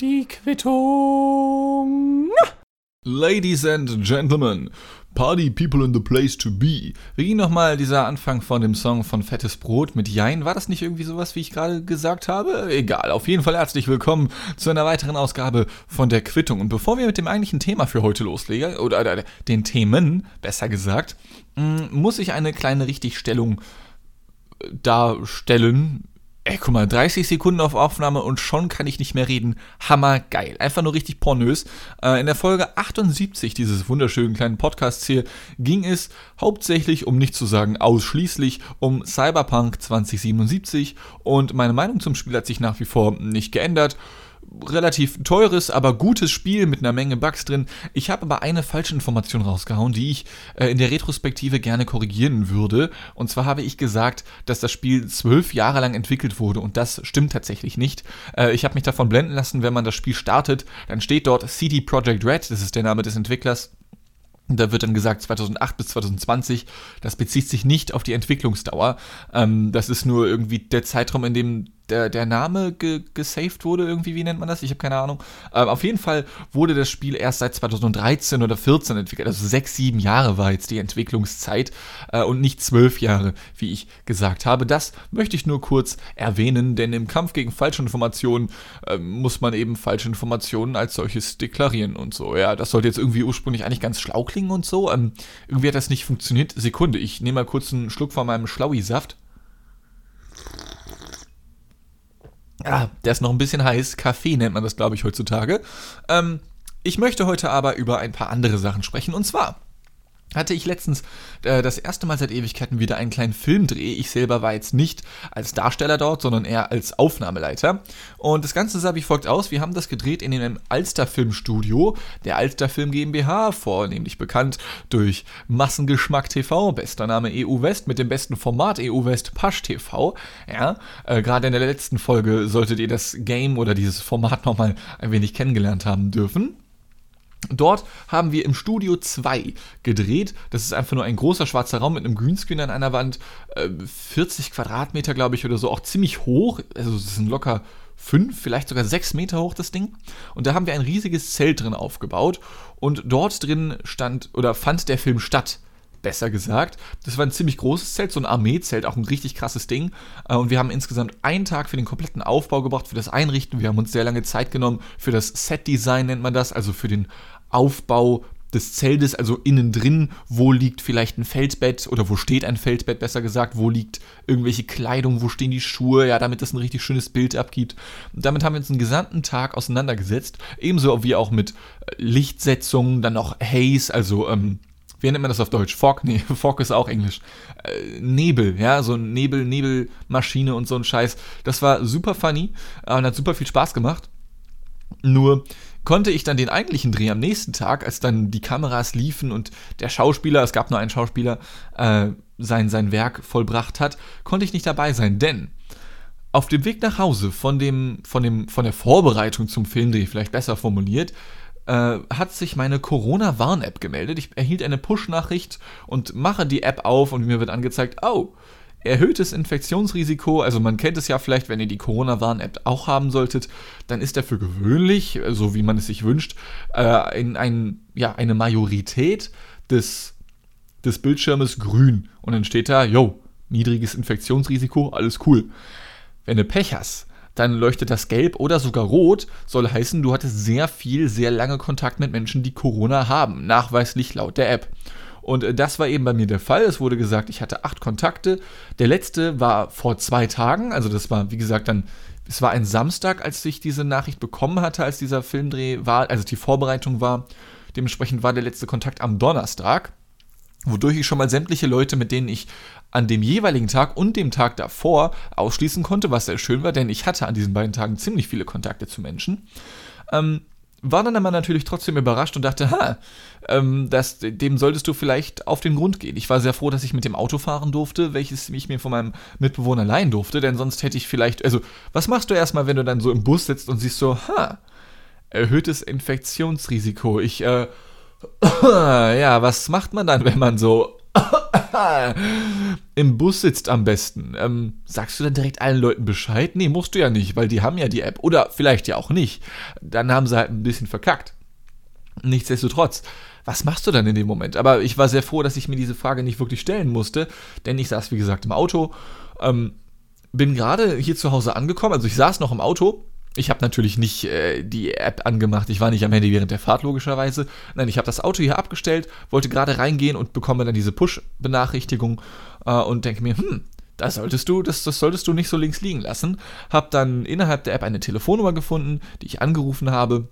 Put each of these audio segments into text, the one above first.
Die Quittung. Ladies and Gentlemen, Party People in the Place to Be. Wie nochmal dieser Anfang von dem Song von Fettes Brot mit Jein? War das nicht irgendwie sowas, wie ich gerade gesagt habe? Egal, auf jeden Fall herzlich willkommen zu einer weiteren Ausgabe von der Quittung. Und bevor wir mit dem eigentlichen Thema für heute loslegen, oder, oder den Themen, besser gesagt, mm, muss ich eine kleine Richtigstellung darstellen, Ey, guck mal, 30 Sekunden auf Aufnahme und schon kann ich nicht mehr reden. Hammergeil. Einfach nur richtig pornös. Äh, in der Folge 78 dieses wunderschönen kleinen Podcasts hier ging es hauptsächlich, um nicht zu sagen ausschließlich, um Cyberpunk 2077 und meine Meinung zum Spiel hat sich nach wie vor nicht geändert relativ teures, aber gutes Spiel mit einer Menge Bugs drin. Ich habe aber eine falsche Information rausgehauen, die ich äh, in der Retrospektive gerne korrigieren würde. Und zwar habe ich gesagt, dass das Spiel zwölf Jahre lang entwickelt wurde und das stimmt tatsächlich nicht. Äh, ich habe mich davon blenden lassen, wenn man das Spiel startet, dann steht dort CD Projekt Red, das ist der Name des Entwicklers. Da wird dann gesagt 2008 bis 2020. Das bezieht sich nicht auf die Entwicklungsdauer. Ähm, das ist nur irgendwie der Zeitraum, in dem der, der Name ge, gesaved wurde, irgendwie, wie nennt man das? Ich habe keine Ahnung. Ähm, auf jeden Fall wurde das Spiel erst seit 2013 oder 2014 entwickelt. Also sechs, sieben Jahre war jetzt die Entwicklungszeit äh, und nicht zwölf Jahre, wie ich gesagt habe. Das möchte ich nur kurz erwähnen, denn im Kampf gegen falsche Informationen äh, muss man eben falsche Informationen als solches deklarieren und so. Ja, das sollte jetzt irgendwie ursprünglich eigentlich ganz schlau klingen und so. Ähm, irgendwie hat das nicht funktioniert. Sekunde, ich nehme mal kurz einen Schluck von meinem Schlaui-Saft. Ah, der ist noch ein bisschen heiß. Kaffee nennt man das, glaube ich, heutzutage. Ähm, ich möchte heute aber über ein paar andere Sachen sprechen. Und zwar hatte ich letztens äh, das erste Mal seit Ewigkeiten wieder einen kleinen Filmdreh. Ich selber war jetzt nicht als Darsteller dort, sondern eher als Aufnahmeleiter. Und das Ganze sah wie folgt aus. Wir haben das gedreht in einem Alster Filmstudio, der Alster Film GmbH, vornehmlich bekannt durch Massengeschmack TV, bester Name EU West, mit dem besten Format EU West Pasch TV. Ja, äh, gerade in der letzten Folge solltet ihr das Game oder dieses Format nochmal ein wenig kennengelernt haben dürfen. Dort haben wir im Studio 2 gedreht. Das ist einfach nur ein großer schwarzer Raum mit einem Greenscreen an einer Wand. 40 äh, Quadratmeter, glaube ich, oder so. Auch ziemlich hoch. Also es sind locker 5, vielleicht sogar 6 Meter hoch, das Ding. Und da haben wir ein riesiges Zelt drin aufgebaut. Und dort drin stand oder fand der Film statt besser gesagt. Das war ein ziemlich großes Zelt, so ein Armeezelt, auch ein richtig krasses Ding. Äh, und wir haben insgesamt einen Tag für den kompletten Aufbau gebraucht, für das Einrichten. Wir haben uns sehr lange Zeit genommen für das Set-Design, nennt man das, also für den Aufbau des Zeltes, also innen drin, wo liegt vielleicht ein Feldbett oder wo steht ein Feldbett, besser gesagt, wo liegt irgendwelche Kleidung, wo stehen die Schuhe, ja, damit das ein richtig schönes Bild abgibt. Und damit haben wir uns einen gesamten Tag auseinandergesetzt, ebenso wie auch mit Lichtsetzungen, dann noch Haze, also ähm, wie nennt man das auf Deutsch? Fog? Nee, Fog ist auch Englisch. Äh, Nebel, ja, so ein Nebel, Nebelmaschine und so ein Scheiß. Das war super funny äh, und hat super viel Spaß gemacht. Nur konnte ich dann den eigentlichen Dreh am nächsten Tag, als dann die Kameras liefen und der Schauspieler, es gab nur einen Schauspieler, äh, sein, sein Werk vollbracht hat, konnte ich nicht dabei sein, denn auf dem Weg nach Hause von, dem, von, dem, von der Vorbereitung zum Filmdreh, vielleicht besser formuliert, äh, hat sich meine Corona-Warn-App gemeldet. Ich erhielt eine Push-Nachricht und mache die App auf und mir wird angezeigt, oh, erhöhtes Infektionsrisiko, also man kennt es ja vielleicht, wenn ihr die Corona-Warn-App auch haben solltet, dann ist er für gewöhnlich, so wie man es sich wünscht, äh, in ein, ja, eine Majorität des, des Bildschirmes grün. Und dann steht da, yo, niedriges Infektionsrisiko, alles cool. Wenn du Pech hast, dann leuchtet das gelb oder sogar rot, soll heißen, du hattest sehr viel, sehr lange Kontakt mit Menschen, die Corona haben, nachweislich laut der App. Und äh, das war eben bei mir der Fall. Es wurde gesagt, ich hatte acht Kontakte. Der letzte war vor zwei Tagen, also das war, wie gesagt, dann, es war ein Samstag, als ich diese Nachricht bekommen hatte, als dieser Filmdreh war, also die Vorbereitung war. Dementsprechend war der letzte Kontakt am Donnerstag wodurch ich schon mal sämtliche Leute, mit denen ich an dem jeweiligen Tag und dem Tag davor ausschließen konnte, was sehr schön war, denn ich hatte an diesen beiden Tagen ziemlich viele Kontakte zu Menschen. Ähm, war dann aber natürlich trotzdem überrascht und dachte, ha, ähm, das, dem solltest du vielleicht auf den Grund gehen. Ich war sehr froh, dass ich mit dem Auto fahren durfte, welches ich mir von meinem Mitbewohner leihen durfte, denn sonst hätte ich vielleicht, also, was machst du erstmal, wenn du dann so im Bus sitzt und siehst so, ha, erhöhtes Infektionsrisiko. Ich, äh, ja, was macht man dann, wenn man so Im Bus sitzt am besten. Ähm, sagst du dann direkt allen Leuten Bescheid? Nee, musst du ja nicht, weil die haben ja die App. Oder vielleicht ja auch nicht. Dann haben sie halt ein bisschen verkackt. Nichtsdestotrotz, was machst du dann in dem Moment? Aber ich war sehr froh, dass ich mir diese Frage nicht wirklich stellen musste, denn ich saß, wie gesagt, im Auto. Ähm, bin gerade hier zu Hause angekommen, also ich saß noch im Auto ich habe natürlich nicht äh, die App angemacht. Ich war nicht am Handy während der Fahrt, logischerweise. Nein, ich habe das Auto hier abgestellt, wollte gerade reingehen und bekomme dann diese Push-Benachrichtigung äh, und denke mir, hm, das solltest du, das, das solltest du nicht so links liegen lassen. Hab dann innerhalb der App eine Telefonnummer gefunden, die ich angerufen habe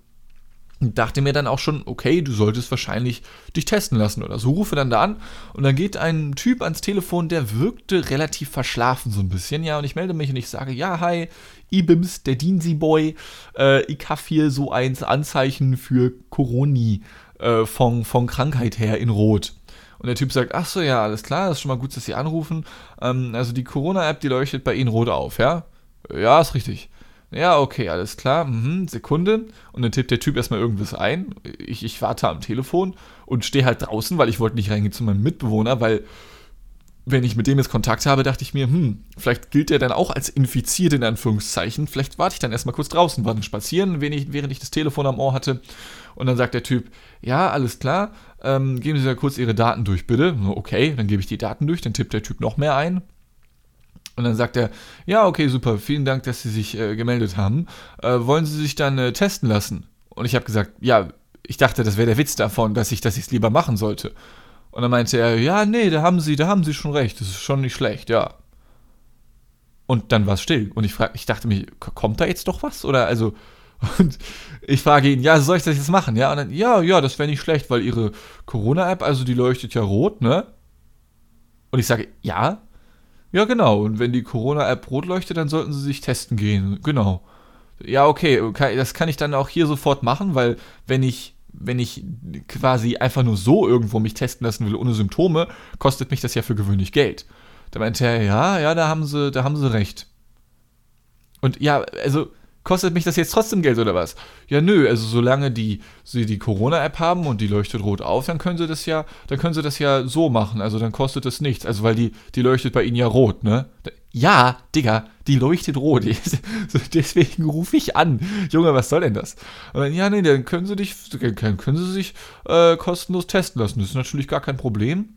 und dachte mir dann auch schon, okay, du solltest wahrscheinlich dich testen lassen oder so. Rufe dann da an und dann geht ein Typ ans Telefon, der wirkte relativ verschlafen so ein bisschen, ja, und ich melde mich und ich sage, ja, hi, Ibims, der Diensi Boy, äh, ich habe hier so eins Anzeichen für Coroni äh, von, von Krankheit her in Rot. Und der Typ sagt, ach so, ja, alles klar, das ist schon mal gut, dass Sie anrufen. Ähm, also die Corona-App, die leuchtet bei Ihnen rot auf, ja? Ja, ist richtig. Ja, okay, alles klar. Mhm, Sekunde. Und dann tippt der Typ erstmal irgendwas ein. Ich, ich warte am Telefon und stehe halt draußen, weil ich wollte nicht reingehen zu meinem Mitbewohner, weil wenn ich mit dem jetzt Kontakt habe, dachte ich mir, hm, vielleicht gilt der dann auch als infiziert in Anführungszeichen. Vielleicht warte ich dann erstmal kurz draußen, war dann spazieren, während ich das Telefon am Ohr hatte. Und dann sagt der Typ, ja, alles klar, ähm, geben Sie da kurz Ihre Daten durch, bitte. Okay, dann gebe ich die Daten durch, dann tippt der Typ noch mehr ein. Und dann sagt er, ja, okay, super, vielen Dank, dass Sie sich äh, gemeldet haben. Äh, wollen Sie sich dann äh, testen lassen? Und ich habe gesagt, ja, ich dachte, das wäre der Witz davon, dass ich jetzt lieber machen sollte. Und dann meinte er, ja, nee, da haben Sie, da haben Sie schon recht, das ist schon nicht schlecht, ja. Und dann war es still. Und ich frag, ich dachte mir, kommt da jetzt doch was? Oder also, und ich frage ihn, ja, soll ich das jetzt machen? Ja, und dann, ja, ja, das wäre nicht schlecht, weil Ihre Corona-App, also die leuchtet ja rot, ne? Und ich sage, ja, ja, genau. Und wenn die Corona-App rot leuchtet, dann sollten sie sich testen gehen. Genau. Ja, okay, das kann ich dann auch hier sofort machen, weil wenn ich wenn ich quasi einfach nur so irgendwo mich testen lassen will ohne Symptome, kostet mich das ja für gewöhnlich Geld. Da meinte er, ja, ja, da haben sie, da haben sie recht. Und ja, also kostet mich das jetzt trotzdem Geld oder was? Ja, nö, also solange die, sie die Corona-App haben und die leuchtet rot auf, dann können sie das ja, dann können sie das ja so machen. Also dann kostet das nichts. Also weil die, die leuchtet bei ihnen ja rot, ne? Ja, Digga, die leuchtet rot. Deswegen rufe ich an. Junge, was soll denn das? Dann, ja, nee, dann können sie dich, können sie sich äh, kostenlos testen lassen. Das ist natürlich gar kein Problem.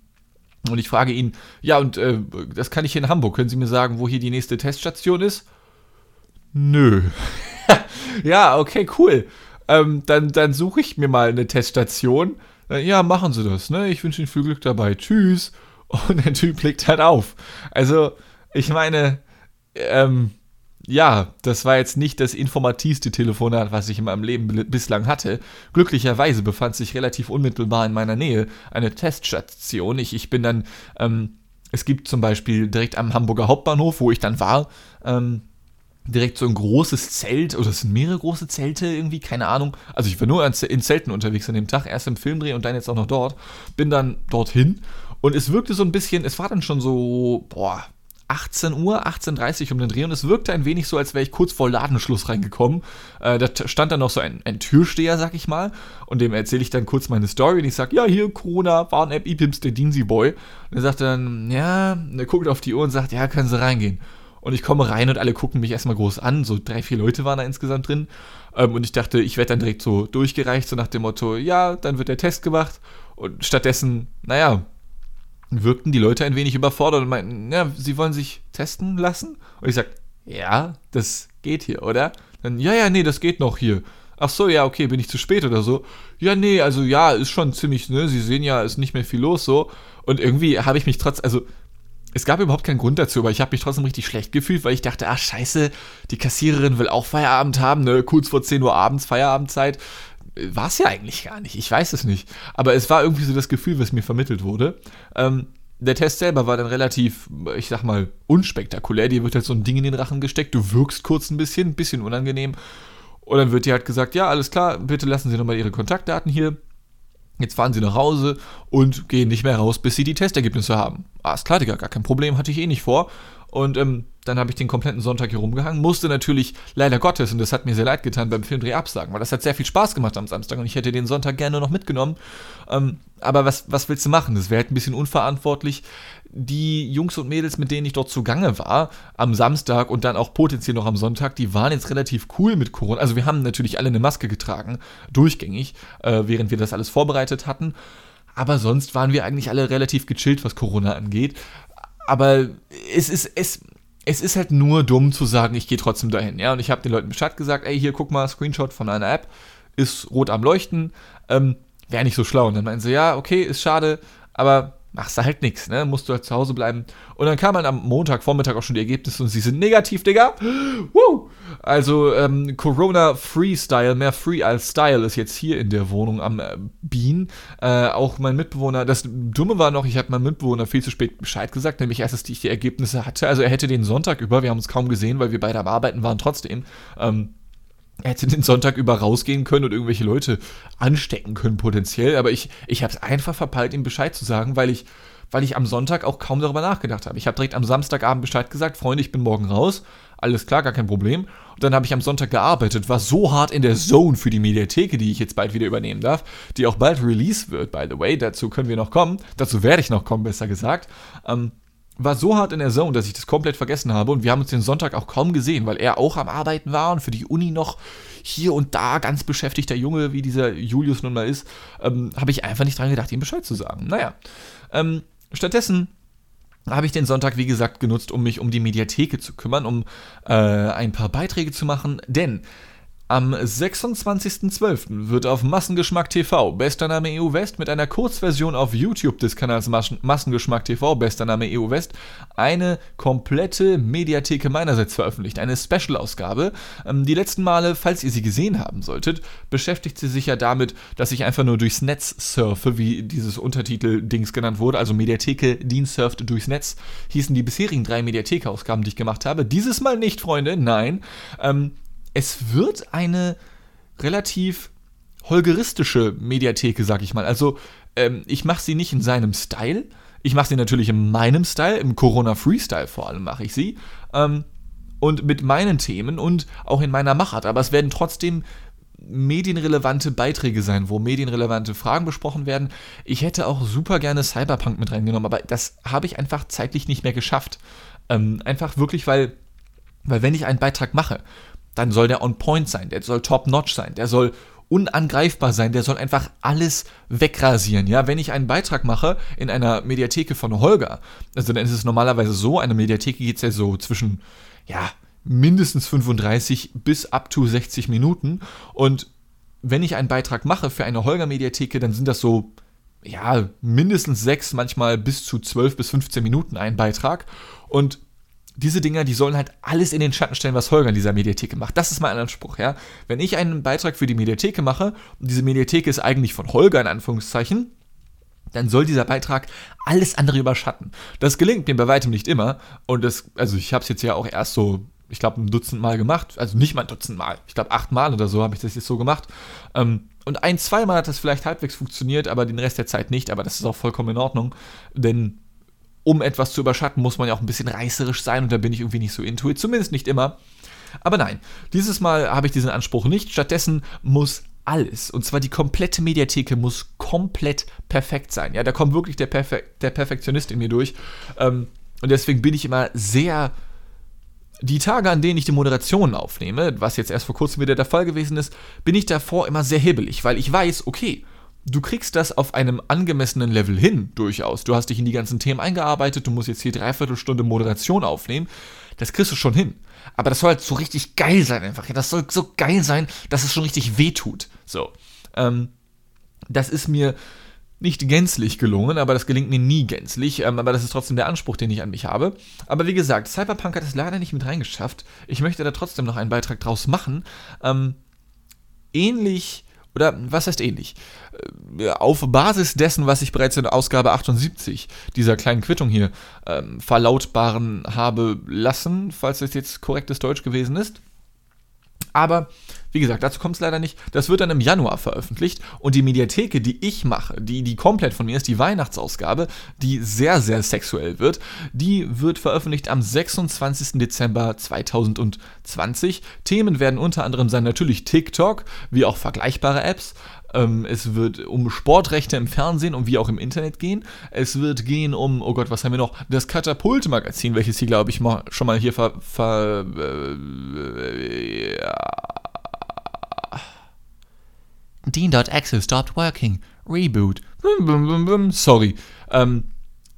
Und ich frage ihn, ja, und äh, das kann ich hier in Hamburg. Können Sie mir sagen, wo hier die nächste Teststation ist? Nö. ja, okay, cool. Ähm, dann dann suche ich mir mal eine Teststation. Äh, ja, machen Sie das, ne? Ich wünsche Ihnen viel Glück dabei. Tschüss. Und der Typ legt halt auf. Also, ich meine, ähm, ja, das war jetzt nicht das informativste Telefonat, was ich in meinem Leben bislang hatte. Glücklicherweise befand sich relativ unmittelbar in meiner Nähe eine Teststation. Ich, ich bin dann, ähm, es gibt zum Beispiel direkt am Hamburger Hauptbahnhof, wo ich dann war, ähm, direkt so ein großes Zelt, oder es sind mehrere große Zelte irgendwie, keine Ahnung. Also ich war nur in Zelten unterwegs an dem Tag, erst im Filmdreh und dann jetzt auch noch dort. Bin dann dorthin und es wirkte so ein bisschen, es war dann schon so, boah, 18 Uhr, 18.30 Uhr um den Dreh und es wirkte ein wenig so, als wäre ich kurz vor Ladenschluss reingekommen. Äh, da stand dann noch so ein, ein Türsteher, sag ich mal, und dem erzähle ich dann kurz meine Story und ich sage, ja, hier, Corona, Warn-App, E-Pimps, der Diensi Boy. Und er sagt dann, ja, er guckt auf die Uhr und sagt, ja, können Sie reingehen. Und ich komme rein und alle gucken mich erstmal groß an. So drei, vier Leute waren da insgesamt drin. Ähm, und ich dachte, ich werde dann direkt so durchgereicht, so nach dem Motto, ja, dann wird der Test gemacht. Und stattdessen, naja, wirkten die Leute ein wenig überfordert und meinten, ja, sie wollen sich testen lassen? Und ich sag, ja, das geht hier, oder? Dann, ja, ja, nee, das geht noch hier. Ach so, ja, okay, bin ich zu spät oder so? Ja, nee, also ja, ist schon ziemlich, ne, Sie sehen ja, ist nicht mehr viel los so. Und irgendwie habe ich mich trotz, also es gab überhaupt keinen Grund dazu, aber ich habe mich trotzdem richtig schlecht gefühlt, weil ich dachte, ach scheiße, die Kassiererin will auch Feierabend haben, ne? Kurz vor 10 Uhr abends, Feierabendzeit. War es ja eigentlich gar nicht, ich weiß es nicht. Aber es war irgendwie so das Gefühl, was mir vermittelt wurde. Ähm, der Test selber war dann relativ, ich sag mal, unspektakulär. Dir wird halt so ein Ding in den Rachen gesteckt, du wirkst kurz ein bisschen, ein bisschen unangenehm. Und dann wird dir halt gesagt, ja, alles klar, bitte lassen Sie nochmal Ihre Kontaktdaten hier Jetzt fahren sie nach Hause und gehen nicht mehr raus, bis sie die Testergebnisse haben. Ah, ist klar, Digga, gar kein Problem, hatte ich eh nicht vor. Und ähm, Dann habe ich den kompletten Sonntag hier rumgehangen. Musste natürlich leider Gottes, und das hat mir sehr leid getan, beim Filmdreh absagen, weil das hat sehr viel Spaß gemacht am Samstag und ich hätte den Sonntag gerne noch mitgenommen. Ähm, aber was, was willst du machen? Das wäre halt ein bisschen unverantwortlich. Die Jungs und Mädels, mit denen ich dort zugange war, am Samstag und dann auch potenziell noch am Sonntag, die waren jetzt relativ cool mit Corona. Also wir haben natürlich alle eine Maske getragen, durchgängig, äh, während wir das alles vorbereitet hatten. Aber sonst waren wir eigentlich alle relativ gechillt, was Corona angeht. Aber es ist, es, es ist halt nur dumm zu sagen, ich gehe trotzdem dahin. Ja, und ich habe den Leuten Bescheid gesagt, ey, hier guck mal, Screenshot von einer App, ist rot am Leuchten. Ähm, Wäre nicht so schlau. Und dann meinen sie, ja, okay, ist schade, aber machst du halt nichts, ne? Musst du halt zu Hause bleiben. Und dann kam halt am Montag, Vormittag auch schon die Ergebnisse und sie sind negativ, Digga. Woo! Also ähm, Corona Freestyle, mehr Free als Style ist jetzt hier in der Wohnung am äh, Bean. Äh, auch mein Mitbewohner, das Dumme war noch, ich habe meinem Mitbewohner viel zu spät Bescheid gesagt, nämlich erst, dass ich die Ergebnisse hatte. Also er hätte den Sonntag über, wir haben uns kaum gesehen, weil wir beide am Arbeiten waren trotzdem. Ähm, er hätte den Sonntag über rausgehen können und irgendwelche Leute anstecken können potenziell, aber ich, ich habe es einfach verpeilt, ihm Bescheid zu sagen, weil ich, weil ich am Sonntag auch kaum darüber nachgedacht habe. Ich habe direkt am Samstagabend Bescheid gesagt, Freunde, ich bin morgen raus, alles klar, gar kein Problem. Und dann habe ich am Sonntag gearbeitet, war so hart in der Zone für die Mediatheke, die ich jetzt bald wieder übernehmen darf, die auch bald release wird, by the way, dazu können wir noch kommen, dazu werde ich noch kommen, besser gesagt. Ähm, war so hart in der Zone, dass ich das komplett vergessen habe. Und wir haben uns den Sonntag auch kaum gesehen, weil er auch am Arbeiten war und für die Uni noch hier und da ganz beschäftigter Junge, wie dieser Julius nun mal ist, ähm, habe ich einfach nicht dran gedacht, ihm Bescheid zu sagen. Naja, ähm, stattdessen habe ich den Sonntag, wie gesagt, genutzt, um mich um die Mediatheke zu kümmern, um äh, ein paar Beiträge zu machen, denn am 26.12. wird auf Massengeschmack TV, bester Name EU West, mit einer Kurzversion auf YouTube des Kanals Massengeschmack TV, bester Name EU West, eine komplette Mediatheke meinerseits veröffentlicht, eine Special-Ausgabe. Ähm, die letzten Male, falls ihr sie gesehen haben solltet, beschäftigt sie sich ja damit, dass ich einfach nur durchs Netz surfe, wie dieses Untertitel-Dings genannt wurde, also Mediatheke, Dean surft durchs Netz, hießen die bisherigen drei Mediatheke-Ausgaben, die ich gemacht habe. Dieses Mal nicht, Freunde, nein. Ähm, es wird eine relativ holgeristische Mediatheke, sag ich mal. Also, ähm, ich mache sie nicht in seinem Style. Ich mache sie natürlich in meinem Style, im Corona Freestyle vor allem mache ich sie. Ähm, und mit meinen Themen und auch in meiner Machart. Aber es werden trotzdem medienrelevante Beiträge sein, wo medienrelevante Fragen besprochen werden. Ich hätte auch super gerne Cyberpunk mit reingenommen, aber das habe ich einfach zeitlich nicht mehr geschafft. Ähm, einfach wirklich, weil, weil wenn ich einen Beitrag mache dann soll der on point sein, der soll top notch sein, der soll unangreifbar sein, der soll einfach alles wegrasieren. Ja, wenn ich einen Beitrag mache in einer Mediatheke von Holger, also dann ist es normalerweise so, eine Mediatheke geht es ja so zwischen, ja, mindestens 35 bis up to 60 Minuten und wenn ich einen Beitrag mache für eine Holger-Mediatheke, dann sind das so, ja, mindestens sechs, manchmal bis zu 12 bis 15 Minuten ein Beitrag und diese Dinger, die sollen halt alles in den Schatten stellen, was Holger in dieser Mediatheke macht. Das ist mein Anspruch, ja. Wenn ich einen Beitrag für die Mediatheke mache und diese Mediatheke ist eigentlich von Holger in Anführungszeichen, dann soll dieser Beitrag alles andere überschatten. Das gelingt mir bei weitem nicht immer und das, also ich habe es jetzt ja auch erst so, ich glaube, ein Dutzend Mal gemacht, also nicht mal ein Dutzend Mal, ich glaube acht Mal oder so habe ich das jetzt so gemacht. Ähm, und ein, zweimal hat das vielleicht halbwegs funktioniert, aber den Rest der Zeit nicht, aber das ist auch vollkommen in Ordnung, denn um etwas zu überschatten, muss man ja auch ein bisschen reißerisch sein und da bin ich irgendwie nicht so intuit, zumindest nicht immer. Aber nein, dieses Mal habe ich diesen Anspruch nicht. Stattdessen muss alles, und zwar die komplette Mediatheke muss komplett perfekt sein. Ja, da kommt wirklich der, Perfe der Perfektionist in mir durch. Ähm, und deswegen bin ich immer sehr. Die Tage, an denen ich die Moderationen aufnehme, was jetzt erst vor kurzem wieder der Fall gewesen ist, bin ich davor immer sehr hibbelig, weil ich weiß, okay, du kriegst das auf einem angemessenen Level hin, durchaus. Du hast dich in die ganzen Themen eingearbeitet, du musst jetzt hier dreiviertel Stunde Moderation aufnehmen. Das kriegst du schon hin. Aber das soll halt so richtig geil sein einfach. Das soll so geil sein, dass es schon richtig wehtut. So. Ähm, das ist mir nicht gänzlich gelungen, aber das gelingt mir nie gänzlich. Ähm, aber das ist trotzdem der Anspruch, den ich an mich habe. Aber wie gesagt, Cyberpunk hat es leider nicht mit reingeschafft. Ich möchte da trotzdem noch einen Beitrag draus machen. Ähm, ähnlich oder was heißt ähnlich? Äh, auf Basis dessen, was ich bereits in Ausgabe 78 dieser kleinen Quittung hier ähm, verlautbaren habe lassen, falls es jetzt korrektes Deutsch gewesen ist. Aber wie gesagt, dazu kommt es leider nicht. Das wird dann im Januar veröffentlicht und die Mediatheke, die ich mache, die, die komplett von mir ist, die Weihnachtsausgabe, die sehr, sehr sexuell wird, die wird veröffentlicht am 26. Dezember 2020. Themen werden unter anderem sein natürlich TikTok, wie auch vergleichbare Apps. Ähm, es wird um Sportrechte im Fernsehen und wie auch im Internet gehen. Es wird gehen um, oh Gott, was haben wir noch? Das Katapult-Magazin, welches hier, glaube ich, mal, schon mal hier ver. ver äh, ja. Dean.exe stopped working. Reboot. Sorry. Ähm,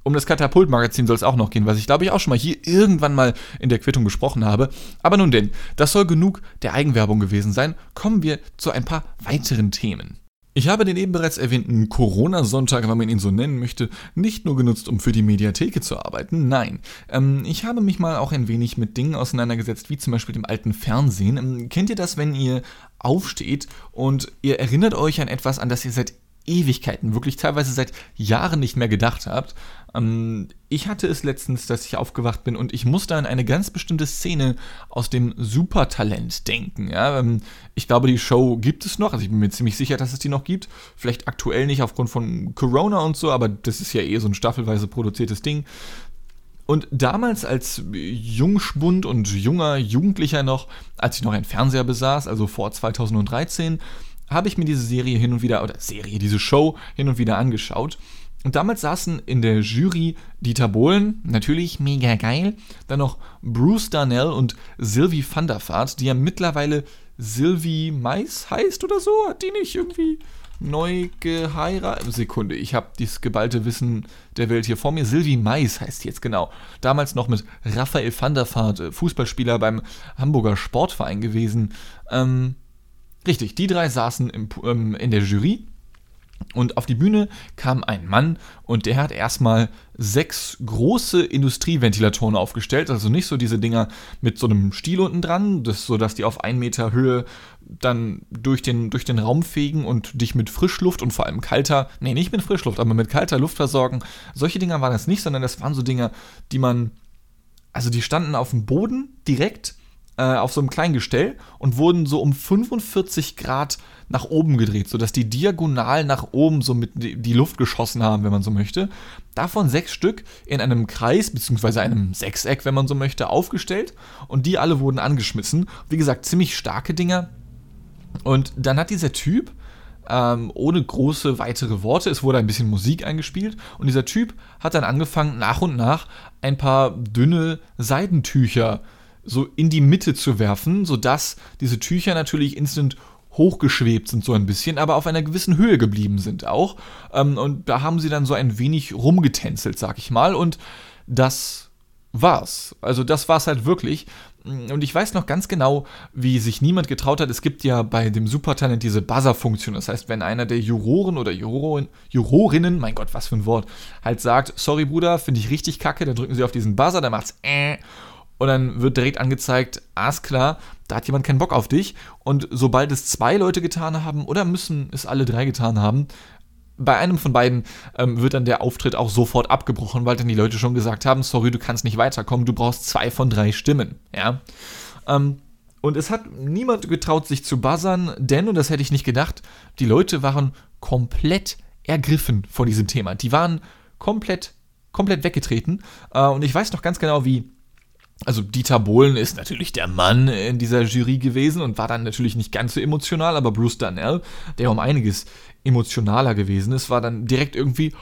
um das Katapult-Magazin soll es auch noch gehen, was ich glaube ich auch schon mal hier irgendwann mal in der Quittung besprochen habe. Aber nun denn, das soll genug der Eigenwerbung gewesen sein. Kommen wir zu ein paar weiteren Themen. Ich habe den eben bereits erwähnten Corona-Sonntag, wenn man ihn so nennen möchte, nicht nur genutzt, um für die Mediatheke zu arbeiten, nein. Ähm, ich habe mich mal auch ein wenig mit Dingen auseinandergesetzt, wie zum Beispiel dem alten Fernsehen. Ähm, kennt ihr das, wenn ihr aufsteht und ihr erinnert euch an etwas, an das ihr seit Ewigkeiten, wirklich teilweise seit Jahren nicht mehr gedacht habt. Ähm, ich hatte es letztens, dass ich aufgewacht bin und ich musste an eine ganz bestimmte Szene aus dem Supertalent denken. Ja? Ähm, ich glaube, die Show gibt es noch, also ich bin mir ziemlich sicher, dass es die noch gibt. Vielleicht aktuell nicht aufgrund von Corona und so, aber das ist ja eh so ein staffelweise produziertes Ding. Und damals als Jungspund und junger Jugendlicher noch, als ich noch einen Fernseher besaß, also vor 2013, habe ich mir diese Serie hin und wieder, oder Serie, diese Show hin und wieder angeschaut. Und damals saßen in der Jury Dieter Bohlen, natürlich mega geil, dann noch Bruce Darnell und Sylvie van der Vaart, die ja mittlerweile Sylvie Mais heißt oder so. Hat die nicht irgendwie neu geheiratet? Sekunde, ich habe dieses geballte Wissen der Welt hier vor mir. Sylvie Mais heißt jetzt genau. Damals noch mit Raphael van der Vaart, äh, Fußballspieler beim Hamburger Sportverein gewesen. Ähm, Richtig, die drei saßen im, ähm, in der Jury und auf die Bühne kam ein Mann und der hat erstmal sechs große Industrieventilatoren aufgestellt. Also nicht so diese Dinger mit so einem Stiel unten dran, das, sodass die auf einen Meter Höhe dann durch den, durch den Raum fegen und dich mit Frischluft und vor allem kalter, nee, nicht mit Frischluft, aber mit kalter Luft versorgen. Solche Dinger waren das nicht, sondern das waren so Dinger, die man, also die standen auf dem Boden direkt äh, auf so einem kleinen Gestell und wurden so um 45 Grad nach oben gedreht, sodass die diagonal nach oben so mit die Luft geschossen haben, wenn man so möchte. Davon sechs Stück in einem Kreis, beziehungsweise einem Sechseck, wenn man so möchte, aufgestellt und die alle wurden angeschmissen. Wie gesagt, ziemlich starke Dinger. Und dann hat dieser Typ, ähm, ohne große weitere Worte. Es wurde ein bisschen Musik eingespielt und dieser Typ hat dann angefangen, nach und nach ein paar dünne Seidentücher so in die Mitte zu werfen, sodass diese Tücher natürlich instant hochgeschwebt sind so ein bisschen, aber auf einer gewissen Höhe geblieben sind auch. Ähm, und da haben sie dann so ein wenig rumgetänzelt, sag ich mal. Und das war's. Also das war's halt wirklich. Und ich weiß noch ganz genau, wie sich niemand getraut hat. Es gibt ja bei dem Supertalent diese Buzzer-Funktion. Das heißt, wenn einer der Juroren oder Jurorin, Jurorinnen, mein Gott, was für ein Wort, halt sagt, sorry Bruder, finde ich richtig kacke, dann drücken sie auf diesen Buzzer, dann macht's äh und dann wird direkt angezeigt, alles klar, da hat jemand keinen Bock auf dich. Und sobald es zwei Leute getan haben oder müssen es alle drei getan haben, bei einem von beiden ähm, wird dann der Auftritt auch sofort abgebrochen, weil dann die Leute schon gesagt haben, sorry, du kannst nicht weiterkommen, du brauchst zwei von drei Stimmen. Ja. Ähm, und es hat niemand getraut, sich zu buzzern, denn, und das hätte ich nicht gedacht, die Leute waren komplett ergriffen von diesem Thema. Die waren komplett, komplett weggetreten. Äh, und ich weiß noch ganz genau, wie also Dieter Bohlen ist natürlich der Mann in dieser Jury gewesen und war dann natürlich nicht ganz so emotional, aber Bruce Darnell, der um einiges emotionaler gewesen ist, war dann direkt irgendwie,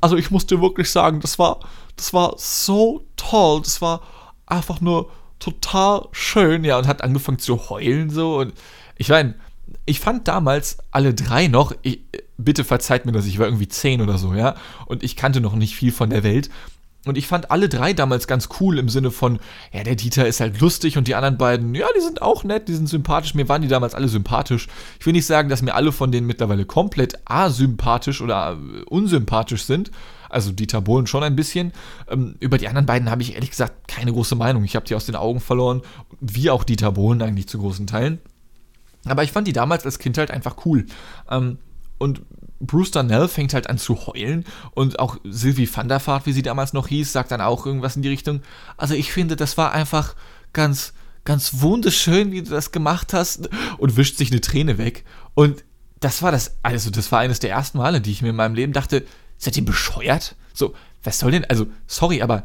also ich musste wirklich sagen, das war, das war so toll, das war einfach nur total schön, ja, und hat angefangen zu heulen so und ich meine, ich fand damals alle drei noch, ich, bitte verzeiht mir das, ich war irgendwie zehn oder so, ja, und ich kannte noch nicht viel von der Welt und ich fand alle drei damals ganz cool im Sinne von, ja, der Dieter ist halt lustig und die anderen beiden, ja, die sind auch nett, die sind sympathisch. Mir waren die damals alle sympathisch. Ich will nicht sagen, dass mir alle von denen mittlerweile komplett asympathisch oder äh, unsympathisch sind. Also Dieter Bohlen schon ein bisschen. Ähm, über die anderen beiden habe ich ehrlich gesagt keine große Meinung. Ich habe die aus den Augen verloren, wie auch Dieter Bohlen eigentlich zu großen Teilen. Aber ich fand die damals als Kind halt einfach cool. Ähm, und Bruce Darnell fängt halt an zu heulen und auch Sylvie van der Vaart, wie sie damals noch hieß, sagt dann auch irgendwas in die Richtung. Also ich finde, das war einfach ganz, ganz wunderschön, wie du das gemacht hast und wischt sich eine Träne weg. Und das war das, also das war eines der ersten Male, die ich mir in meinem Leben dachte, seid ihr bescheuert? So, was soll denn, also, sorry, aber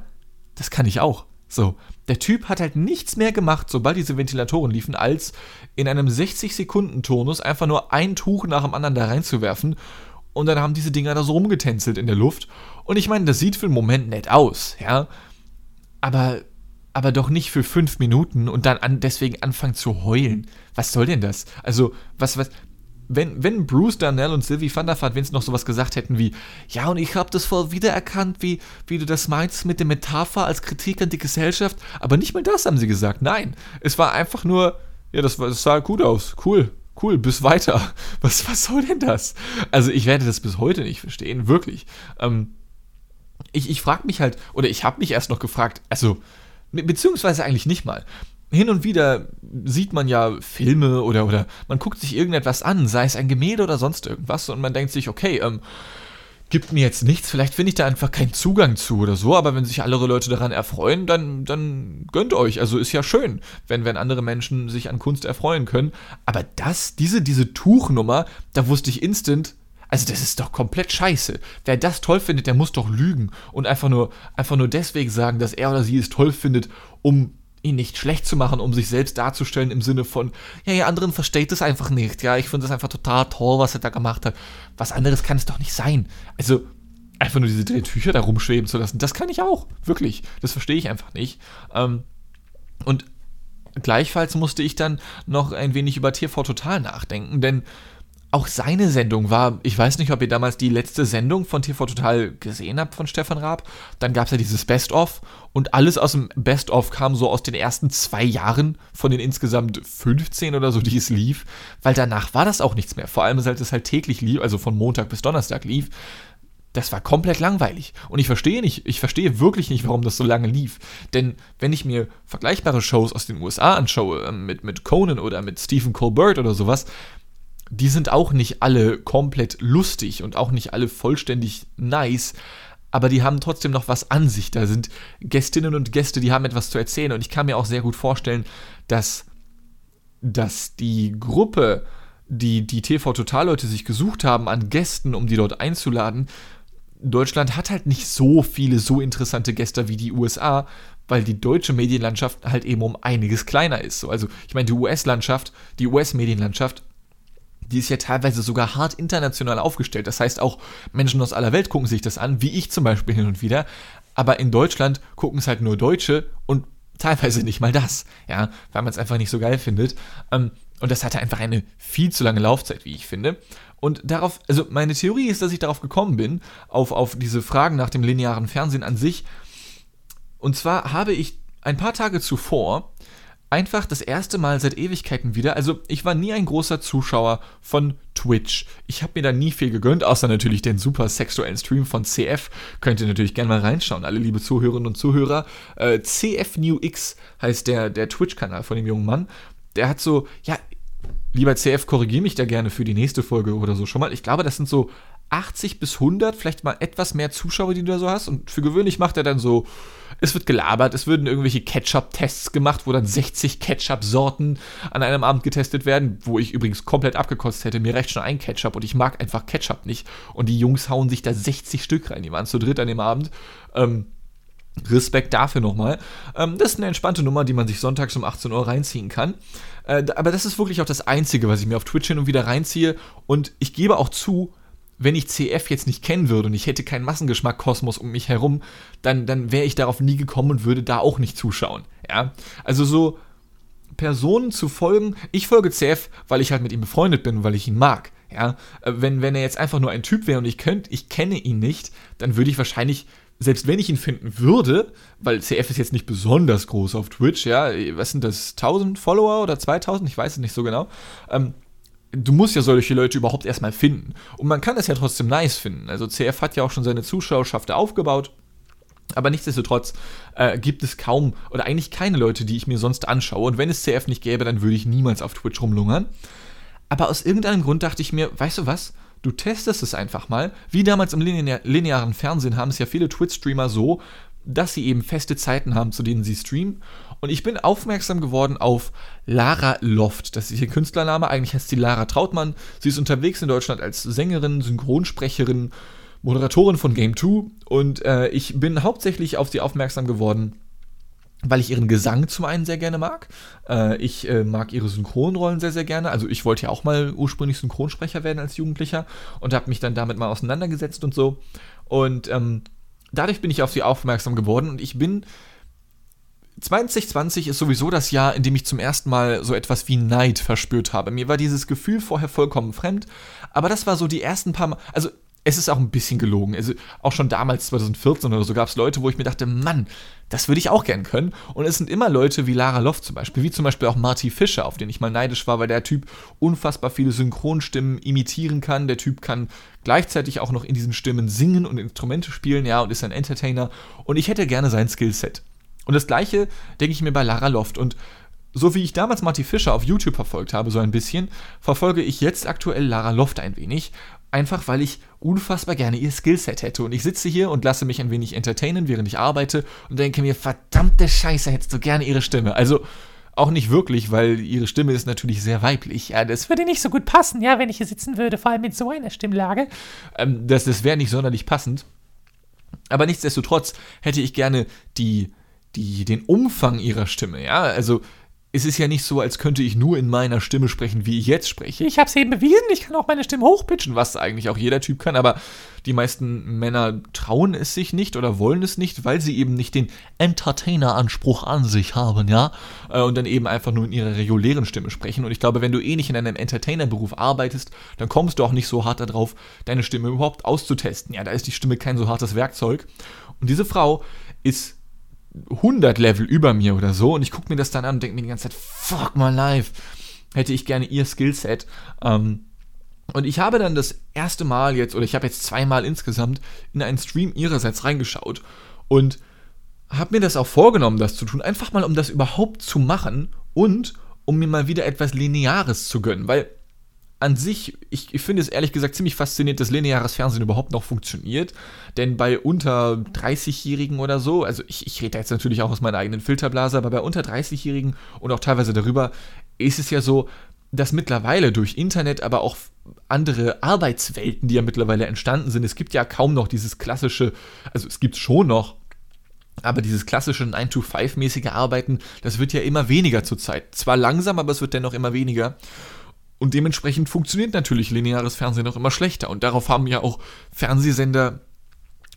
das kann ich auch. So, der Typ hat halt nichts mehr gemacht, sobald diese Ventilatoren liefen, als in einem 60-Sekunden-Tonus einfach nur ein Tuch nach dem anderen da reinzuwerfen. Und dann haben diese Dinger da so rumgetänzelt in der Luft. Und ich meine, das sieht für einen Moment nett aus, ja. Aber, aber doch nicht für fünf Minuten und dann an, deswegen anfangen zu heulen. Was soll denn das? Also, was, was, wenn, wenn Bruce Darnell und Sylvie van der Vaart Vince noch sowas gesagt hätten wie, ja, und ich habe das voll wiedererkannt, wie, wie du das meinst mit der Metapher als Kritik an die Gesellschaft, aber nicht mal das haben sie gesagt. Nein, es war einfach nur, ja, das, das sah gut aus, cool, cool, bis weiter. Was, was soll denn das? Also ich werde das bis heute nicht verstehen, wirklich. Ähm, ich ich frage mich halt, oder ich habe mich erst noch gefragt, also, beziehungsweise eigentlich nicht mal hin und wieder sieht man ja Filme oder, oder man guckt sich irgendetwas an, sei es ein Gemälde oder sonst irgendwas, und man denkt sich, okay, ähm, gibt mir jetzt nichts, vielleicht finde ich da einfach keinen Zugang zu oder so, aber wenn sich andere Leute daran erfreuen, dann, dann gönnt euch. Also ist ja schön, wenn, wenn andere Menschen sich an Kunst erfreuen können. Aber das, diese, diese Tuchnummer, da wusste ich instant, also das ist doch komplett scheiße. Wer das toll findet, der muss doch lügen und einfach nur, einfach nur deswegen sagen, dass er oder sie es toll findet, um ihn nicht schlecht zu machen, um sich selbst darzustellen im Sinne von, ja, ihr anderen versteht es einfach nicht, ja, ich finde es einfach total toll, was er da gemacht hat. Was anderes kann es doch nicht sein. Also, einfach nur diese Tücher da rumschweben zu lassen, das kann ich auch, wirklich. Das verstehe ich einfach nicht. Ähm, und gleichfalls musste ich dann noch ein wenig über TV Total nachdenken, denn auch seine Sendung war, ich weiß nicht, ob ihr damals die letzte Sendung von TV Total gesehen habt von Stefan Raab. Dann gab es ja dieses Best-of und alles aus dem Best-of kam so aus den ersten zwei Jahren von den insgesamt 15 oder so, die es lief, weil danach war das auch nichts mehr. Vor allem, seit es halt täglich lief, also von Montag bis Donnerstag lief. Das war komplett langweilig. Und ich verstehe nicht, ich verstehe wirklich nicht, warum das so lange lief. Denn wenn ich mir vergleichbare Shows aus den USA anschaue, ähm, mit, mit Conan oder mit Stephen Colbert oder sowas, die sind auch nicht alle komplett lustig und auch nicht alle vollständig nice, aber die haben trotzdem noch was an sich. Da sind Gästinnen und Gäste, die haben etwas zu erzählen und ich kann mir auch sehr gut vorstellen, dass, dass die Gruppe, die die TV-Total-Leute sich gesucht haben an Gästen, um die dort einzuladen, Deutschland hat halt nicht so viele so interessante Gäste wie die USA, weil die deutsche Medienlandschaft halt eben um einiges kleiner ist. also ich meine, die US-Landschaft, die US-Medienlandschaft die ist ja teilweise sogar hart international aufgestellt. Das heißt, auch Menschen aus aller Welt gucken sich das an, wie ich zum Beispiel hin und wieder. Aber in Deutschland gucken es halt nur Deutsche und teilweise nicht mal das, ja, weil man es einfach nicht so geil findet. Ähm, und das hatte einfach eine viel zu lange Laufzeit, wie ich finde. Und darauf, also meine Theorie ist, dass ich darauf gekommen bin, auf, auf diese Fragen nach dem linearen Fernsehen an sich. Und zwar habe ich ein paar Tage zuvor einfach das erste Mal seit Ewigkeiten wieder. Also ich war nie ein großer Zuschauer von Twitch. Ich habe mir da nie viel gegönnt, außer natürlich den super sexuellen Stream von CF. Könnt ihr natürlich gerne mal reinschauen, alle liebe Zuhörerinnen und Zuhörer. Äh, CF New X heißt der, der Twitch-Kanal von dem jungen Mann. Der hat so, ja, lieber CF, korrigiere mich da gerne für die nächste Folge oder so schon mal. Ich glaube, das sind so 80 bis 100, vielleicht mal etwas mehr Zuschauer, die du da so hast. Und für gewöhnlich macht er dann so, es wird gelabert, es würden irgendwelche Ketchup-Tests gemacht, wo dann 60 Ketchup-Sorten an einem Abend getestet werden, wo ich übrigens komplett abgekostet hätte. Mir reicht schon ein Ketchup und ich mag einfach Ketchup nicht. Und die Jungs hauen sich da 60 Stück rein. Die waren zu dritt an dem Abend. Ähm, Respekt dafür nochmal. Ähm, das ist eine entspannte Nummer, die man sich sonntags um 18 Uhr reinziehen kann. Äh, aber das ist wirklich auch das Einzige, was ich mir auf Twitch hin und wieder reinziehe. Und ich gebe auch zu, wenn ich CF jetzt nicht kennen würde und ich hätte keinen Massengeschmack-Kosmos um mich herum, dann, dann wäre ich darauf nie gekommen und würde da auch nicht zuschauen. Ja, also so Personen zu folgen, ich folge CF, weil ich halt mit ihm befreundet bin, weil ich ihn mag. Ja, äh, wenn, wenn er jetzt einfach nur ein Typ wäre und ich könnt, ich kenne ihn nicht, dann würde ich wahrscheinlich selbst wenn ich ihn finden würde, weil CF ist jetzt nicht besonders groß auf Twitch, ja, was sind das, 1000 Follower oder 2000, ich weiß es nicht so genau, ähm, du musst ja solche Leute überhaupt erstmal finden. Und man kann es ja trotzdem nice finden. Also CF hat ja auch schon seine Zuschauerschaft aufgebaut. Aber nichtsdestotrotz äh, gibt es kaum oder eigentlich keine Leute, die ich mir sonst anschaue. Und wenn es CF nicht gäbe, dann würde ich niemals auf Twitch rumlungern. Aber aus irgendeinem Grund dachte ich mir, weißt du was? Du testest es einfach mal. Wie damals im linear linearen Fernsehen haben es ja viele Twitch-Streamer so dass sie eben feste Zeiten haben, zu denen sie streamen. Und ich bin aufmerksam geworden auf Lara Loft. Das ist ihr Künstlername. Eigentlich heißt sie Lara Trautmann. Sie ist unterwegs in Deutschland als Sängerin, Synchronsprecherin, Moderatorin von Game 2. Und äh, ich bin hauptsächlich auf sie aufmerksam geworden, weil ich ihren Gesang zum einen sehr gerne mag. Äh, ich äh, mag ihre Synchronrollen sehr, sehr gerne. Also ich wollte ja auch mal ursprünglich Synchronsprecher werden als Jugendlicher und habe mich dann damit mal auseinandergesetzt und so. Und ähm, dadurch bin ich auf sie aufmerksam geworden und ich bin 2020 ist sowieso das Jahr, in dem ich zum ersten Mal so etwas wie Neid verspürt habe. Mir war dieses Gefühl vorher vollkommen fremd, aber das war so die ersten paar Mal. Also, es ist auch ein bisschen gelogen. Also, auch schon damals, 2014 oder so, gab es Leute, wo ich mir dachte, Mann, das würde ich auch gern können. Und es sind immer Leute wie Lara Loft zum Beispiel, wie zum Beispiel auch Marty Fischer, auf den ich mal neidisch war, weil der Typ unfassbar viele Synchronstimmen imitieren kann. Der Typ kann gleichzeitig auch noch in diesen Stimmen singen und Instrumente spielen, ja, und ist ein Entertainer. Und ich hätte gerne sein Skillset. Und das gleiche denke ich mir bei Lara Loft. Und so wie ich damals Marty Fischer auf YouTube verfolgt habe, so ein bisschen, verfolge ich jetzt aktuell Lara Loft ein wenig. Einfach weil ich unfassbar gerne ihr Skillset hätte. Und ich sitze hier und lasse mich ein wenig entertainen, während ich arbeite und denke mir, verdammte Scheiße, hättest du gerne ihre Stimme. Also auch nicht wirklich, weil ihre Stimme ist natürlich sehr weiblich. Ja, das würde nicht so gut passen, ja, wenn ich hier sitzen würde, vor allem mit so einer Stimmlage. Ähm, das das wäre nicht sonderlich passend. Aber nichtsdestotrotz hätte ich gerne die die, den Umfang ihrer Stimme, ja, also es ist ja nicht so, als könnte ich nur in meiner Stimme sprechen, wie ich jetzt spreche. Ich habe es eben bewiesen, ich kann auch meine Stimme hochpitchen, was eigentlich auch jeder Typ kann, aber die meisten Männer trauen es sich nicht oder wollen es nicht, weil sie eben nicht den Entertainer-Anspruch an sich haben, ja, äh, und dann eben einfach nur in ihrer regulären Stimme sprechen. Und ich glaube, wenn du eh nicht in einem Entertainer-Beruf arbeitest, dann kommst du auch nicht so hart darauf, deine Stimme überhaupt auszutesten. Ja, da ist die Stimme kein so hartes Werkzeug. Und diese Frau ist 100 Level über mir oder so und ich gucke mir das dann an und denke mir die ganze Zeit, fuck my life, hätte ich gerne ihr Skillset. Ähm, und ich habe dann das erste Mal jetzt, oder ich habe jetzt zweimal insgesamt in einen Stream ihrerseits reingeschaut und habe mir das auch vorgenommen, das zu tun, einfach mal um das überhaupt zu machen und um mir mal wieder etwas Lineares zu gönnen, weil an sich, ich, ich finde es ehrlich gesagt ziemlich faszinierend, dass lineares Fernsehen überhaupt noch funktioniert. Denn bei unter 30-Jährigen oder so, also ich, ich rede jetzt natürlich auch aus meiner eigenen Filterblase, aber bei unter 30-Jährigen und auch teilweise darüber ist es ja so, dass mittlerweile durch Internet, aber auch andere Arbeitswelten, die ja mittlerweile entstanden sind, es gibt ja kaum noch dieses klassische, also es gibt schon noch, aber dieses klassische 9-to-5-mäßige Arbeiten, das wird ja immer weniger zurzeit. Zwar langsam, aber es wird dennoch immer weniger. Und dementsprechend funktioniert natürlich lineares Fernsehen auch immer schlechter. Und darauf haben ja auch Fernsehsender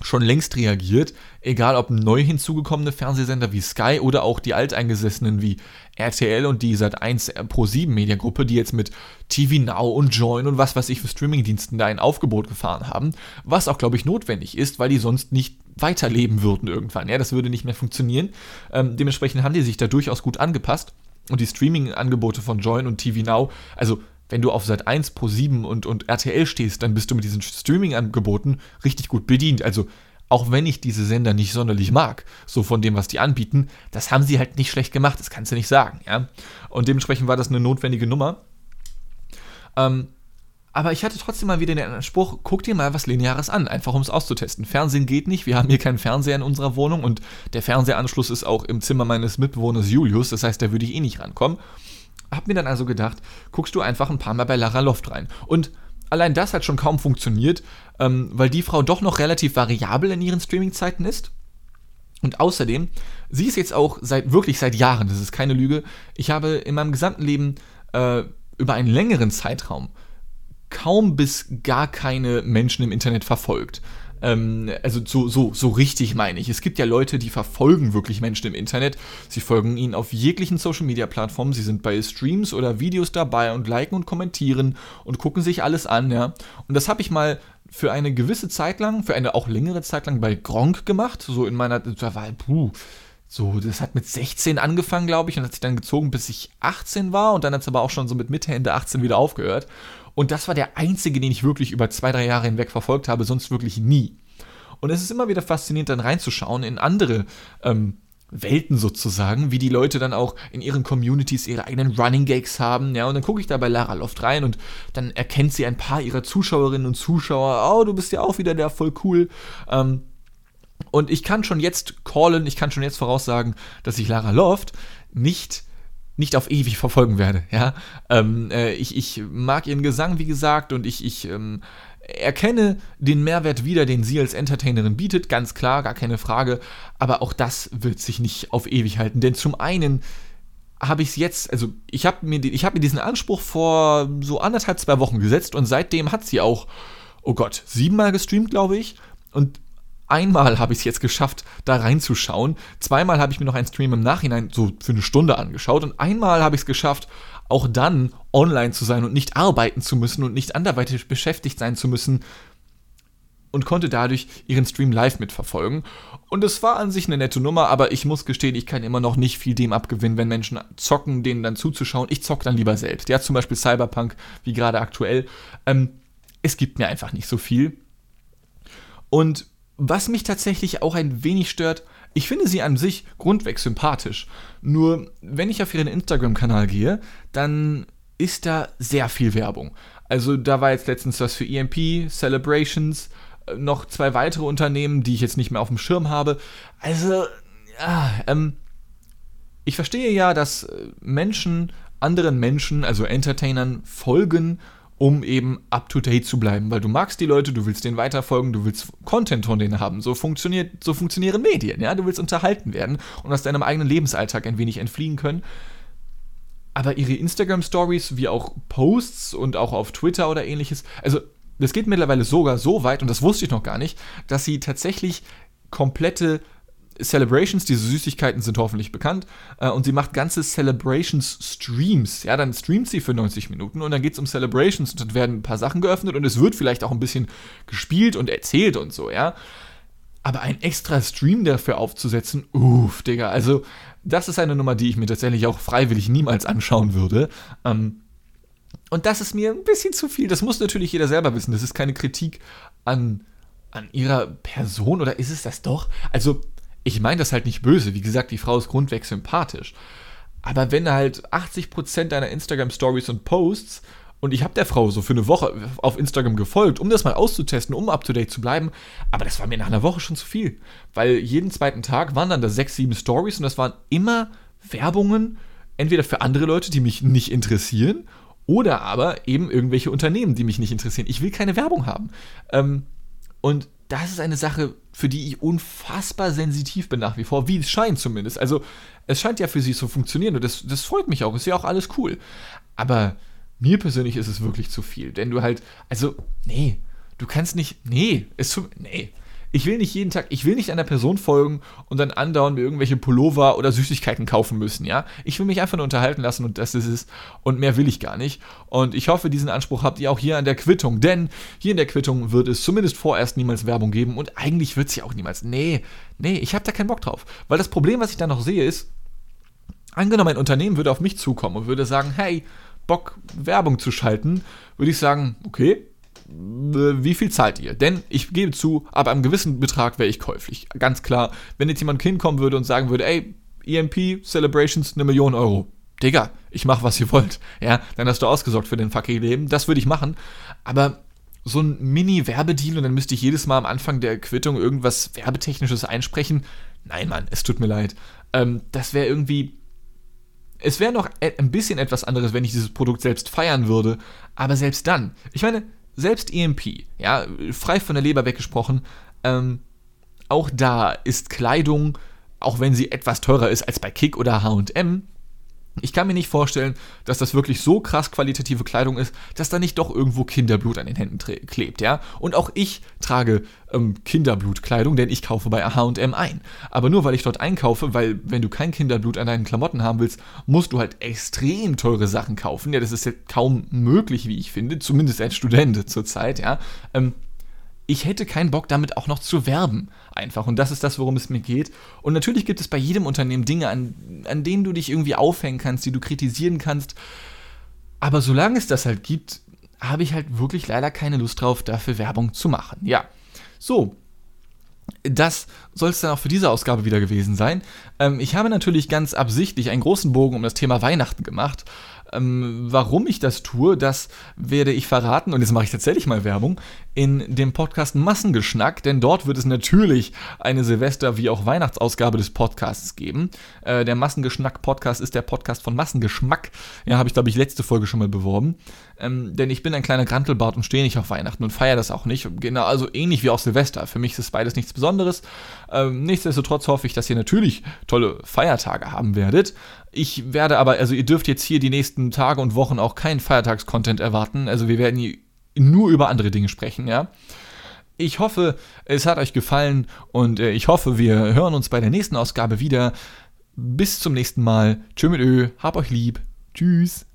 schon längst reagiert, egal ob neu hinzugekommene Fernsehsender wie Sky oder auch die alteingesessenen wie RTL und die Sat1 Pro 7 Mediagruppe, die jetzt mit TV Now und Join und was weiß ich für Streamingdiensten da ein Aufgebot gefahren haben, was auch glaube ich notwendig ist, weil die sonst nicht weiterleben würden irgendwann. Ja, das würde nicht mehr funktionieren. Ähm, dementsprechend haben die sich da durchaus gut angepasst und die Streaming-Angebote von Join und TV Now, also wenn du auf Sat 1 Pro 7 und, und RTL stehst, dann bist du mit diesen Streaming-Angeboten richtig gut bedient. Also auch wenn ich diese Sender nicht sonderlich mag, so von dem, was die anbieten, das haben sie halt nicht schlecht gemacht, das kannst du nicht sagen, ja. Und dementsprechend war das eine notwendige Nummer. Ähm, aber ich hatte trotzdem mal wieder den Anspruch, guck dir mal was Lineares an, einfach um es auszutesten. Fernsehen geht nicht, wir haben hier keinen Fernseher in unserer Wohnung und der Fernsehanschluss ist auch im Zimmer meines Mitbewohners Julius, das heißt, da würde ich eh nicht rankommen. Hab mir dann also gedacht, guckst du einfach ein paar Mal bei Lara Loft rein. Und allein das hat schon kaum funktioniert, ähm, weil die Frau doch noch relativ variabel in ihren Streamingzeiten ist. Und außerdem, sie ist jetzt auch seit wirklich seit Jahren, das ist keine Lüge, ich habe in meinem gesamten Leben äh, über einen längeren Zeitraum kaum bis gar keine Menschen im Internet verfolgt. Ähm, also so, so, so richtig meine ich. Es gibt ja Leute, die verfolgen wirklich Menschen im Internet. Sie folgen ihnen auf jeglichen Social-Media-Plattformen. Sie sind bei Streams oder Videos dabei und liken und kommentieren und gucken sich alles an, ja. Und das habe ich mal für eine gewisse Zeit lang, für eine auch längere Zeit lang bei Gronk gemacht. So in meiner, da war, puh, so, das hat mit 16 angefangen, glaube ich, und hat sich dann gezogen, bis ich 18 war. Und dann hat es aber auch schon so mit Mitte, Ende 18 wieder aufgehört. Und das war der einzige, den ich wirklich über zwei, drei Jahre hinweg verfolgt habe, sonst wirklich nie. Und es ist immer wieder faszinierend, dann reinzuschauen in andere ähm, Welten sozusagen, wie die Leute dann auch in ihren Communities ihre eigenen Running Gags haben, ja, und dann gucke ich da bei Lara Loft rein und dann erkennt sie ein paar ihrer Zuschauerinnen und Zuschauer, oh, du bist ja auch wieder der, voll cool. Ähm, Und ich kann schon jetzt callen, ich kann schon jetzt voraussagen, dass ich Lara Loft nicht nicht auf ewig verfolgen werde. Ja, ähm, äh, ich, ich mag ihren Gesang, wie gesagt, und ich, ich ähm, erkenne den Mehrwert wieder, den sie als Entertainerin bietet, ganz klar, gar keine Frage. Aber auch das wird sich nicht auf ewig halten, denn zum einen habe ich es jetzt, also ich habe mir, hab mir diesen Anspruch vor so anderthalb, zwei Wochen gesetzt und seitdem hat sie auch, oh Gott, siebenmal gestreamt, glaube ich. Und einmal habe ich es jetzt geschafft, da reinzuschauen. Zweimal habe ich mir noch einen Stream im Nachhinein so für eine Stunde angeschaut und einmal habe ich es geschafft, auch dann online zu sein und nicht arbeiten zu müssen und nicht anderweitig beschäftigt sein zu müssen und konnte dadurch ihren Stream live mitverfolgen. Und es war an sich eine nette Nummer, aber ich muss gestehen, ich kann immer noch nicht viel dem abgewinnen, wenn Menschen zocken, denen dann zuzuschauen. Ich zock dann lieber selbst. Ja, zum Beispiel Cyberpunk, wie gerade aktuell. Ähm, es gibt mir einfach nicht so viel. Und was mich tatsächlich auch ein wenig stört, ich finde sie an sich grundweg sympathisch. Nur, wenn ich auf ihren Instagram-Kanal gehe, dann ist da sehr viel Werbung. Also da war jetzt letztens was für EMP, Celebrations, äh, noch zwei weitere Unternehmen, die ich jetzt nicht mehr auf dem Schirm habe. Also, ja, ähm, ich verstehe ja, dass äh, Menschen anderen Menschen, also Entertainern, folgen um eben up to date zu bleiben, weil du magst die Leute, du willst denen weiterfolgen, du willst Content von denen haben. So funktioniert, so funktionieren Medien, ja. Du willst unterhalten werden und aus deinem eigenen Lebensalltag ein wenig entfliehen können. Aber ihre Instagram Stories, wie auch Posts und auch auf Twitter oder ähnliches, also das geht mittlerweile sogar so weit, und das wusste ich noch gar nicht, dass sie tatsächlich komplette Celebrations, diese Süßigkeiten sind hoffentlich bekannt, äh, und sie macht ganze Celebrations-Streams. Ja, dann streamt sie für 90 Minuten und dann geht es um Celebrations und dann werden ein paar Sachen geöffnet und es wird vielleicht auch ein bisschen gespielt und erzählt und so, ja. Aber ein extra Stream dafür aufzusetzen, uff, Digga, also das ist eine Nummer, die ich mir tatsächlich auch freiwillig niemals anschauen würde. Ähm, und das ist mir ein bisschen zu viel. Das muss natürlich jeder selber wissen. Das ist keine Kritik an, an ihrer Person oder ist es das doch? Also, ich meine das halt nicht böse. Wie gesagt, die Frau ist grundweg sympathisch. Aber wenn halt 80% deiner Instagram-Stories und Posts und ich habe der Frau so für eine Woche auf Instagram gefolgt, um das mal auszutesten, um up to date zu bleiben. Aber das war mir nach einer Woche schon zu viel. Weil jeden zweiten Tag waren dann da sechs, sieben Stories und das waren immer Werbungen, entweder für andere Leute, die mich nicht interessieren, oder aber eben irgendwelche Unternehmen, die mich nicht interessieren. Ich will keine Werbung haben. Ähm, und das ist eine Sache, für die ich unfassbar sensitiv bin nach wie vor, wie es scheint zumindest. Also es scheint ja für sie zu funktionieren und das, das freut mich auch, ist ja auch alles cool. Aber mir persönlich ist es wirklich zu viel, denn du halt, also, nee, du kannst nicht, nee, es zu, nee, ich will nicht jeden Tag, ich will nicht einer Person folgen und dann andauernd mir irgendwelche Pullover oder Süßigkeiten kaufen müssen, ja. Ich will mich einfach nur unterhalten lassen und das ist es. Und mehr will ich gar nicht. Und ich hoffe, diesen Anspruch habt ihr auch hier an der Quittung, denn hier in der Quittung wird es zumindest vorerst niemals Werbung geben und eigentlich wird es ja auch niemals. Nee, nee, ich habe da keinen Bock drauf. Weil das Problem, was ich da noch sehe, ist, angenommen, ein Unternehmen würde auf mich zukommen und würde sagen, hey, Bock, Werbung zu schalten, würde ich sagen, okay, wie viel zahlt ihr? Denn ich gebe zu, ab einem gewissen Betrag wäre ich käuflich. Ganz klar, wenn jetzt jemand hinkommen würde und sagen würde, ey, EMP Celebrations eine Million Euro. Digga, ich mach, was ihr wollt. Ja, dann hast du ausgesorgt für den fucking Leben. Das würde ich machen. Aber so ein Mini-Werbedeal und dann müsste ich jedes Mal am Anfang der Quittung irgendwas Werbetechnisches einsprechen. Nein, Mann, es tut mir leid. Ähm, das wäre irgendwie. Es wäre noch ein bisschen etwas anderes, wenn ich dieses Produkt selbst feiern würde. Aber selbst dann. Ich meine, selbst EMP, ja, frei von der Leber weggesprochen, ähm, auch da ist Kleidung, auch wenn sie etwas teurer ist als bei Kick oder HM, ich kann mir nicht vorstellen, dass das wirklich so krass qualitative Kleidung ist, dass da nicht doch irgendwo Kinderblut an den Händen klebt, ja? Und auch ich trage ähm, Kinderblutkleidung, denn ich kaufe bei H&M ein. Aber nur weil ich dort einkaufe, weil wenn du kein Kinderblut an deinen Klamotten haben willst, musst du halt extrem teure Sachen kaufen. Ja, das ist ja kaum möglich, wie ich finde, zumindest als Student zurzeit, ja? Ähm, ich hätte keinen Bock damit auch noch zu werben. Einfach. Und das ist das, worum es mir geht. Und natürlich gibt es bei jedem Unternehmen Dinge, an, an denen du dich irgendwie aufhängen kannst, die du kritisieren kannst. Aber solange es das halt gibt, habe ich halt wirklich leider keine Lust drauf, dafür Werbung zu machen. Ja. So, das soll es dann auch für diese Ausgabe wieder gewesen sein. Ähm, ich habe natürlich ganz absichtlich einen großen Bogen um das Thema Weihnachten gemacht. Ähm, warum ich das tue, das werde ich verraten. Und jetzt mache ich tatsächlich mal Werbung in dem Podcast Massengeschnack, denn dort wird es natürlich eine Silvester- wie auch Weihnachtsausgabe des Podcasts geben. Äh, der Massengeschnack-Podcast ist der Podcast von Massengeschmack. Ja, habe ich, glaube ich, letzte Folge schon mal beworben. Ähm, denn ich bin ein kleiner Grantelbart und stehe nicht auf Weihnachten und feiere das auch nicht. Genau, also ähnlich wie auch Silvester. Für mich ist beides nichts Besonderes. Ähm, nichtsdestotrotz hoffe ich, dass ihr natürlich tolle Feiertage haben werdet. Ich werde aber, also ihr dürft jetzt hier die nächsten Tage und Wochen auch keinen Feiertagscontent erwarten. Also wir werden hier nur über andere Dinge sprechen, ja. Ich hoffe, es hat euch gefallen und äh, ich hoffe, wir hören uns bei der nächsten Ausgabe wieder. Bis zum nächsten Mal. Tschö mit Ö, hab euch lieb. Tschüss.